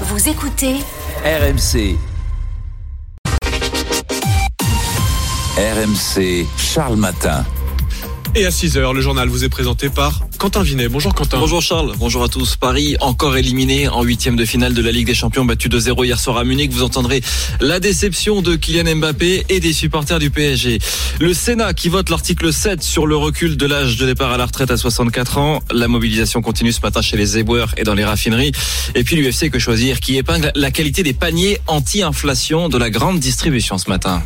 Vous écoutez RMC. RMC, Charles Matin. Et à 6h, le journal vous est présenté par Quentin Vinet. Bonjour Quentin. Bonjour Charles, bonjour à tous. Paris encore éliminé en huitième de finale de la Ligue des Champions, battu 2-0 hier soir à Munich. Vous entendrez la déception de Kylian Mbappé et des supporters du PSG. Le Sénat qui vote l'article 7 sur le recul de l'âge de départ à la retraite à 64 ans. La mobilisation continue ce matin chez les éboueurs et dans les raffineries. Et puis l'UFC que choisir qui épingle la qualité des paniers anti-inflation de la grande distribution ce matin.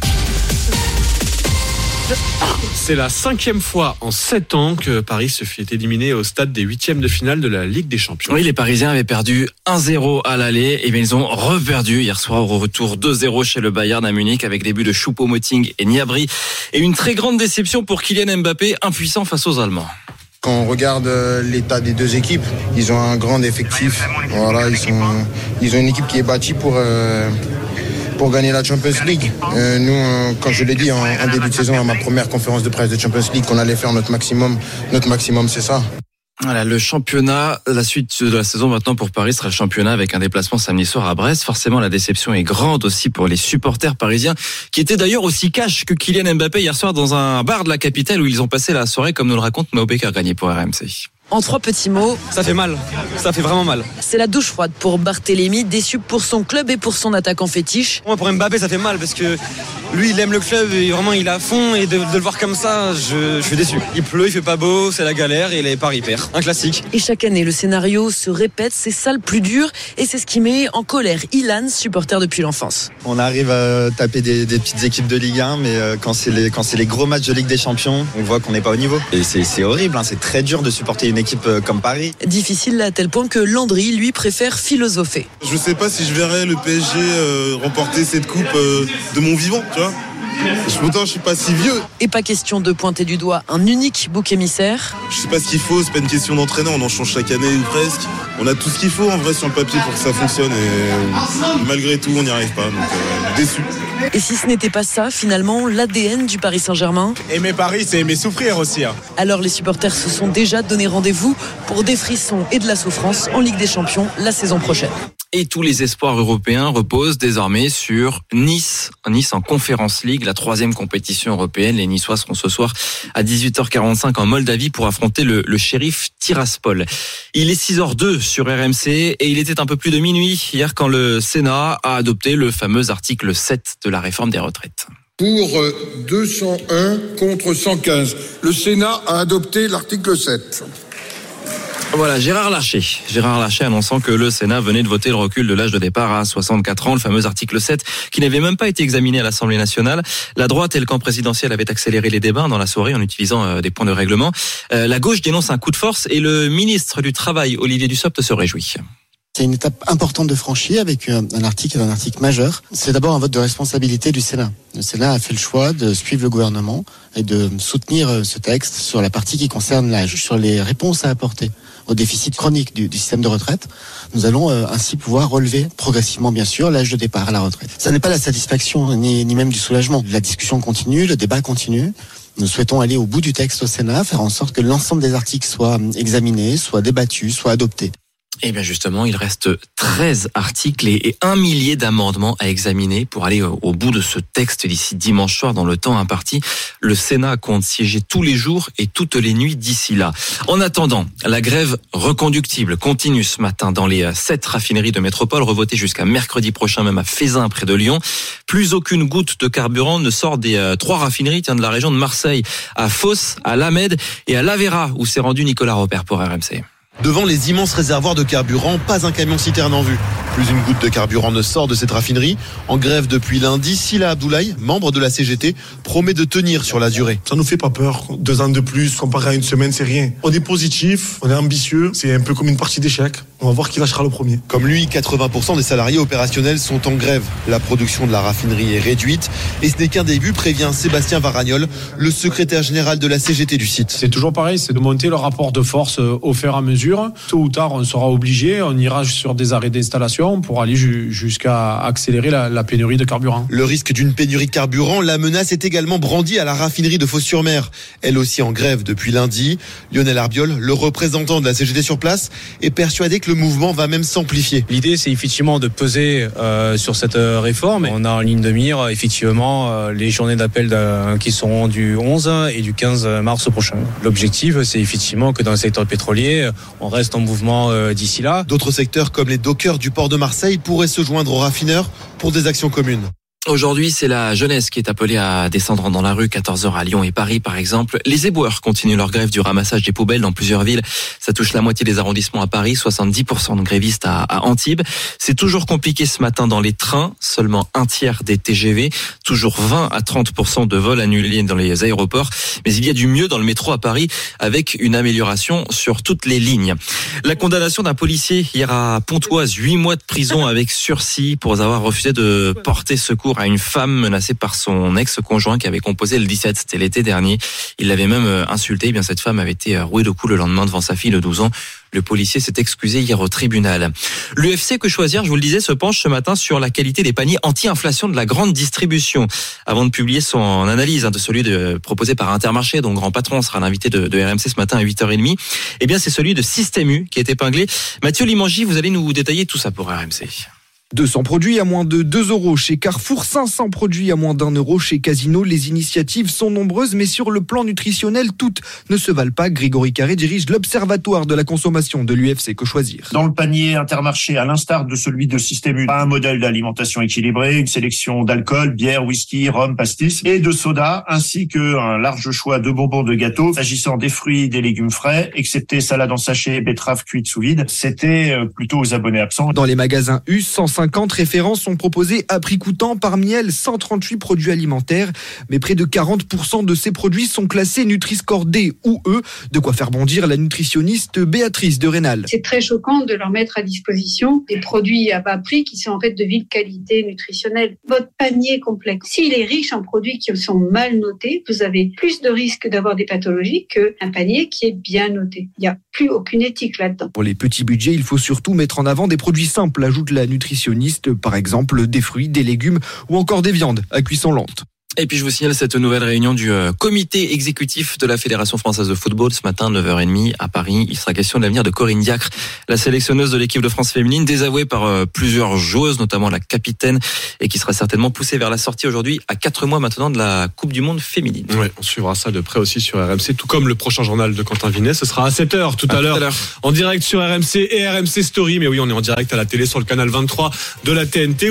C'est la cinquième fois en sept ans que Paris se fait éliminer au stade des huitièmes de finale de la Ligue des Champions. Oui, les Parisiens avaient perdu 1-0 à l'aller et bien ils ont reperdu hier soir au retour 2-0 chez le Bayern à Munich avec des buts de Choupo-Moting et Niabri et une très grande déception pour Kylian Mbappé impuissant face aux Allemands. Quand on regarde euh, l'état des deux équipes, ils ont un grand effectif. Voilà, ils sont, ils ont une équipe qui est bâtie pour. Euh pour gagner la Champions League. Euh, nous, euh, quand je l'ai dit en, début de saison, à ma première conférence de presse de Champions League, qu'on allait faire notre maximum. Notre maximum, c'est ça. Voilà, le championnat, la suite de la saison maintenant pour Paris sera le championnat avec un déplacement samedi soir à Brest. Forcément, la déception est grande aussi pour les supporters parisiens, qui étaient d'ailleurs aussi cash que Kylian Mbappé hier soir dans un bar de la capitale où ils ont passé la soirée, comme nous le raconte Mao Becker gagné pour RMC. En trois petits mots. Ça fait mal. Ça fait vraiment mal. C'est la douche froide pour Barthélémy, déçu pour son club et pour son attaquant fétiche. Moi, pour Mbappé, ça fait mal parce que lui, il aime le club et vraiment, il est à fond. Et de, de le voir comme ça, je, je, suis déçu. Il pleut, il fait pas beau, c'est la galère et les paris perd. Un classique. Et chaque année, le scénario se répète. C'est ça le plus dur et c'est ce qui met en colère Ilan, supporter depuis l'enfance. On arrive à taper des, des, petites équipes de Ligue 1, mais euh, quand c'est les, quand c'est les gros matchs de Ligue des Champions, on voit qu'on n'est pas au niveau. Et c'est horrible. Hein. C'est très dur de supporter une équipe euh, comme Paris. Difficile à tel point que Landry, lui, préfère philosopher. Je ne sais pas si je verrai le PSG euh, remporter cette coupe euh, de mon vivant, tu vois. Pourtant, je suis pas si vieux. Et pas question de pointer du doigt un unique bouc émissaire. Je sais pas ce qu'il faut, c'est pas une question d'entraîneur, on en change chaque année ou presque. On a tout ce qu'il faut en vrai sur le papier pour que ça fonctionne et malgré tout, on n'y arrive pas. Donc, euh, déçu. Et si ce n'était pas ça, finalement, l'ADN du Paris Saint-Germain? Aimer Paris, c'est aimer souffrir aussi. Hein. Alors les supporters se sont déjà donné rendez-vous pour des frissons et de la souffrance en Ligue des Champions la saison prochaine. Et tous les espoirs européens reposent désormais sur Nice. Nice en Conférence League, la troisième compétition européenne. Les Niçois seront ce soir à 18h45 en Moldavie pour affronter le, le shérif Tiraspol. Il est 6h02 sur RMC et il était un peu plus de minuit hier quand le Sénat a adopté le fameux article 7 de la réforme des retraites. Pour 201 contre 115, le Sénat a adopté l'article 7. Voilà, Gérard Larcher. Gérard Larcher annonçant que le Sénat venait de voter le recul de l'âge de départ à 64 ans, le fameux article 7, qui n'avait même pas été examiné à l'Assemblée nationale. La droite et le camp présidentiel avaient accéléré les débats dans la soirée en utilisant des points de règlement. la gauche dénonce un coup de force et le ministre du Travail, Olivier Dussopt, se réjouit. C'est une étape importante de franchir avec un article, un article majeur. C'est d'abord un vote de responsabilité du Sénat. Le Sénat a fait le choix de suivre le gouvernement et de soutenir ce texte sur la partie qui concerne l'âge, sur les réponses à apporter au déficit chronique du, système de retraite. Nous allons euh, ainsi pouvoir relever progressivement, bien sûr, l'âge de départ à la retraite. Ça n'est pas la satisfaction ni, ni même du soulagement. La discussion continue, le débat continue. Nous souhaitons aller au bout du texte au Sénat, faire en sorte que l'ensemble des articles soient examinés, soient débattus, soient adoptés. Eh bien justement, il reste 13 articles et un millier d'amendements à examiner pour aller au bout de ce texte d'ici dimanche soir dans le temps imparti. Le Sénat compte siéger tous les jours et toutes les nuits d'ici là. En attendant, la grève reconductible continue ce matin dans les sept raffineries de métropole, revotée jusqu'à mercredi prochain même à Fézin près de Lyon. Plus aucune goutte de carburant ne sort des trois raffineries tiens, de la région de Marseille, à Fos, à Lamède et à Lavera où s'est rendu Nicolas Repère pour RMC. Devant les immenses réservoirs de carburant, pas un camion citerne en vue. Plus une goutte de carburant ne sort de cette raffinerie. En grève depuis lundi, Silla Abdoulaye, membre de la CGT, promet de tenir sur la durée. Ça nous fait pas peur. Deux ans de plus, comparé à une semaine, c'est rien. On est positif, on est ambitieux. C'est un peu comme une partie d'échec. On va voir qui lâchera le premier. Comme lui, 80% des salariés opérationnels sont en grève. La production de la raffinerie est réduite. Et ce n'est qu'un début, prévient Sébastien Varagnol, le secrétaire général de la CGT du site. C'est toujours pareil, c'est de monter le rapport de force au fur et à mesure. Tôt ou tard, on sera obligé, on ira sur des arrêts d'installation pour aller jusqu'à accélérer la, pénurie de carburant. Le risque d'une pénurie de carburant, la menace est également brandie à la raffinerie de Fos-sur-Mer, elle aussi en grève depuis lundi. Lionel Arbiol, le représentant de la CGT sur place, est persuadé que le mouvement va même s'amplifier. L'idée, c'est effectivement de peser euh, sur cette euh, réforme. On a en ligne de mire, effectivement, euh, les journées d'appel qui seront du 11 et du 15 mars prochain. L'objectif, c'est effectivement que dans le secteur pétrolier, on reste en mouvement d'ici là. D'autres secteurs comme les dockers du port de Marseille pourraient se joindre aux raffineurs pour des actions communes. Aujourd'hui, c'est la jeunesse qui est appelée à descendre dans la rue, 14h à Lyon et Paris par exemple. Les éboueurs continuent leur grève du ramassage des poubelles dans plusieurs villes. Ça touche la moitié des arrondissements à Paris, 70% de grévistes à, Antibes. C'est toujours compliqué ce matin dans les trains, seulement un tiers des TGV, toujours 20 à 30% de vols annulés dans les aéroports. Mais il y a du mieux dans le métro à Paris avec une amélioration sur toutes les lignes. La condamnation d'un policier hier à Pontoise, 8 mois de prison avec sursis pour avoir refusé de porter secours à une femme menacée par son ex-conjoint qui avait composé le 17, c'était l'été dernier. Il l'avait même euh, insulté. Eh bien, cette femme avait été euh, rouée de coups le lendemain devant sa fille de 12 ans. Le policier s'est excusé hier au tribunal. L'UFC Que Choisir, je vous le disais, se penche ce matin sur la qualité des paniers anti-inflation de la grande distribution. Avant de publier son analyse hein, de celui proposé par Intermarché, dont grand patron sera l'invité de, de, RMC ce matin à 8h30, eh bien c'est celui de Système U qui est épinglé. Mathieu Limangi, vous allez nous détailler tout ça pour RMC. 200 produits à moins de 2 euros chez Carrefour, 500 produits à moins d'un euro chez Casino. Les initiatives sont nombreuses, mais sur le plan nutritionnel, toutes ne se valent pas. Grégory Carré dirige l'Observatoire de la consommation de l'UFC Que Choisir? Dans le panier intermarché, à l'instar de celui de Système U, un modèle d'alimentation équilibrée, une sélection d'alcool, bière, whisky, rhum, pastis et de soda, ainsi qu'un large choix de bonbons de gâteaux. S'agissant des fruits, des légumes frais, excepté salade en sachet, betterave cuite sous vide, c'était euh, plutôt aux abonnés absents. Dans les magasins U, 50 références sont proposées à prix coûtant. Parmi elles, 138 produits alimentaires. Mais près de 40% de ces produits sont classés Nutri-Score D ou E. De quoi faire bondir la nutritionniste Béatrice de Rénal. C'est très choquant de leur mettre à disposition des produits à bas prix qui sont en fait de vive qualité nutritionnelle. Votre panier complexe, s'il est riche en produits qui sont mal notés, vous avez plus de risques d'avoir des pathologies qu'un panier qui est bien noté. Il n'y a plus aucune éthique là-dedans. Pour les petits budgets, il faut surtout mettre en avant des produits simples, ajoute la par exemple des fruits, des légumes ou encore des viandes à cuisson lente. Et puis je vous signale cette nouvelle réunion du euh, comité exécutif de la Fédération française de football ce matin 9h30 à Paris. Il sera question de l'avenir de Corinne Diacre, la sélectionneuse de l'équipe de France féminine, désavouée par euh, plusieurs joueuses, notamment la capitaine, et qui sera certainement poussée vers la sortie aujourd'hui à 4 mois maintenant de la Coupe du Monde féminine. Oui, on suivra ça de près aussi sur RMC, tout comme le prochain journal de Quentin Vinet. Ce sera à 7h tout à, l'heure en direct sur RMC et RMC Story. Mais oui, on est en direct à la télé sur le canal 23 de la TNT.